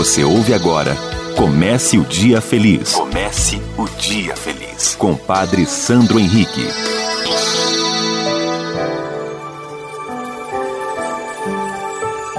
Você ouve agora Comece o Dia Feliz. Comece o Dia Feliz. Com Padre Sandro Henrique.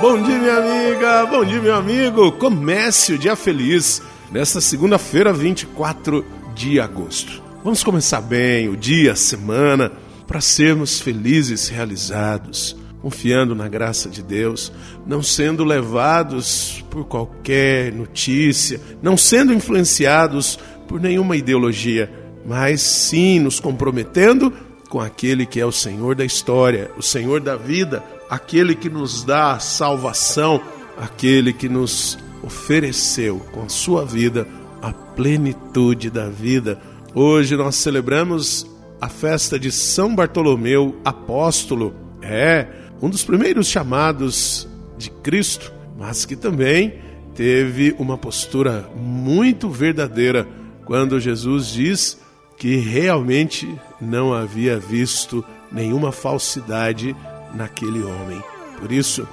Bom dia, minha amiga. Bom dia, meu amigo. Comece o Dia Feliz nesta segunda-feira, 24 de agosto. Vamos começar bem o dia, a semana, para sermos felizes, realizados confiando na graça de Deus, não sendo levados por qualquer notícia, não sendo influenciados por nenhuma ideologia, mas sim nos comprometendo com aquele que é o Senhor da história, o Senhor da vida, aquele que nos dá salvação, aquele que nos ofereceu com a sua vida a plenitude da vida. Hoje nós celebramos a festa de São Bartolomeu Apóstolo. É, um dos primeiros chamados de Cristo, mas que também teve uma postura muito verdadeira quando Jesus diz que realmente não havia visto nenhuma falsidade naquele homem. Por isso,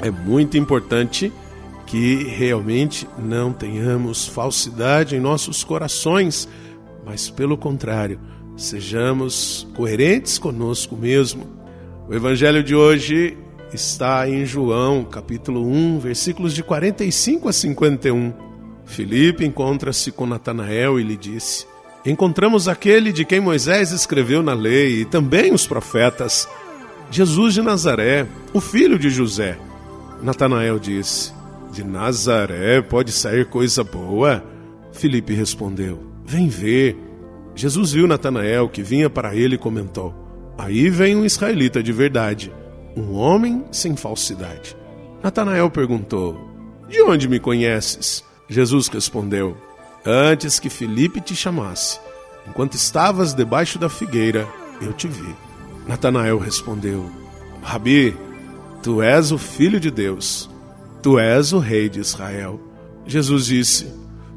é muito importante que realmente não tenhamos falsidade em nossos corações, mas pelo contrário, sejamos coerentes conosco mesmo o evangelho de hoje está em João, capítulo 1, versículos de 45 a 51. Filipe encontra-se com Natanael e lhe disse: Encontramos aquele de quem Moisés escreveu na lei e também os profetas, Jesus de Nazaré, o filho de José. Natanael disse: De Nazaré pode sair coisa boa? Filipe respondeu: Vem ver. Jesus viu Natanael que vinha para ele e comentou: Aí vem um israelita de verdade, um homem sem falsidade. Natanael perguntou: De onde me conheces? Jesus respondeu: Antes que Felipe te chamasse, enquanto estavas debaixo da figueira, eu te vi. Natanael respondeu: Rabi, tu és o filho de Deus, tu és o rei de Israel. Jesus disse: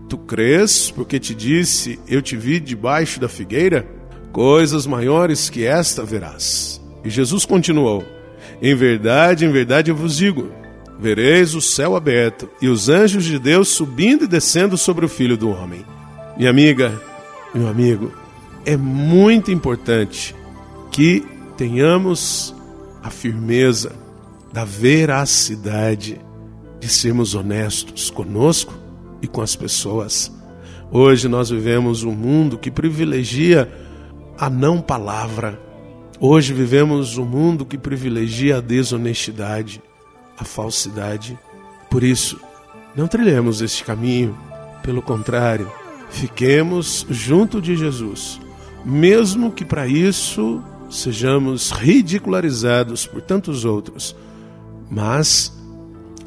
Tu crês porque te disse, eu te vi debaixo da figueira? Coisas maiores que esta verás. E Jesus continuou: Em verdade, em verdade eu vos digo: vereis o céu aberto e os anjos de Deus subindo e descendo sobre o filho do homem. Minha amiga, meu amigo, é muito importante que tenhamos a firmeza da veracidade de sermos honestos conosco e com as pessoas. Hoje nós vivemos um mundo que privilegia a não palavra. Hoje vivemos um mundo que privilegia a desonestidade, a falsidade. Por isso, não trilhemos este caminho. Pelo contrário, fiquemos junto de Jesus, mesmo que para isso sejamos ridicularizados por tantos outros. Mas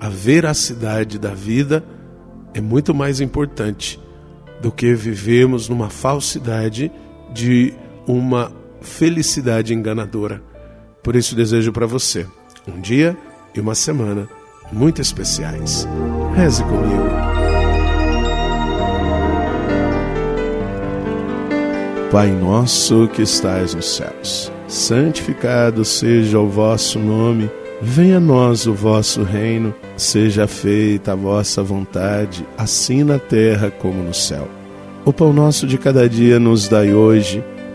a veracidade da vida é muito mais importante do que vivemos numa falsidade de uma felicidade enganadora. Por isso desejo para você um dia e uma semana muito especiais. Reze comigo. Pai nosso que estais nos céus, santificado seja o vosso nome. Venha a nós o vosso reino, seja feita a vossa vontade, assim na terra como no céu. O pão nosso de cada dia nos dai hoje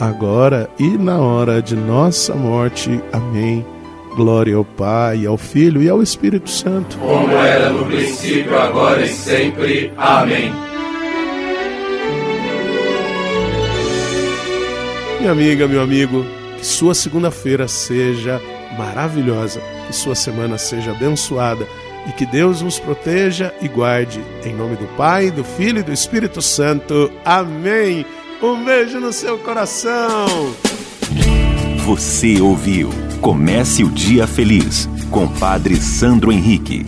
agora e na hora de nossa morte. Amém. Glória ao Pai, ao Filho e ao Espírito Santo. Como era no princípio, agora e sempre. Amém. Minha amiga, meu amigo, que sua segunda-feira seja maravilhosa, que sua semana seja abençoada e que Deus nos proteja e guarde. Em nome do Pai, do Filho e do Espírito Santo. Amém. Um beijo no seu coração. Você ouviu Comece o Dia Feliz com Padre Sandro Henrique.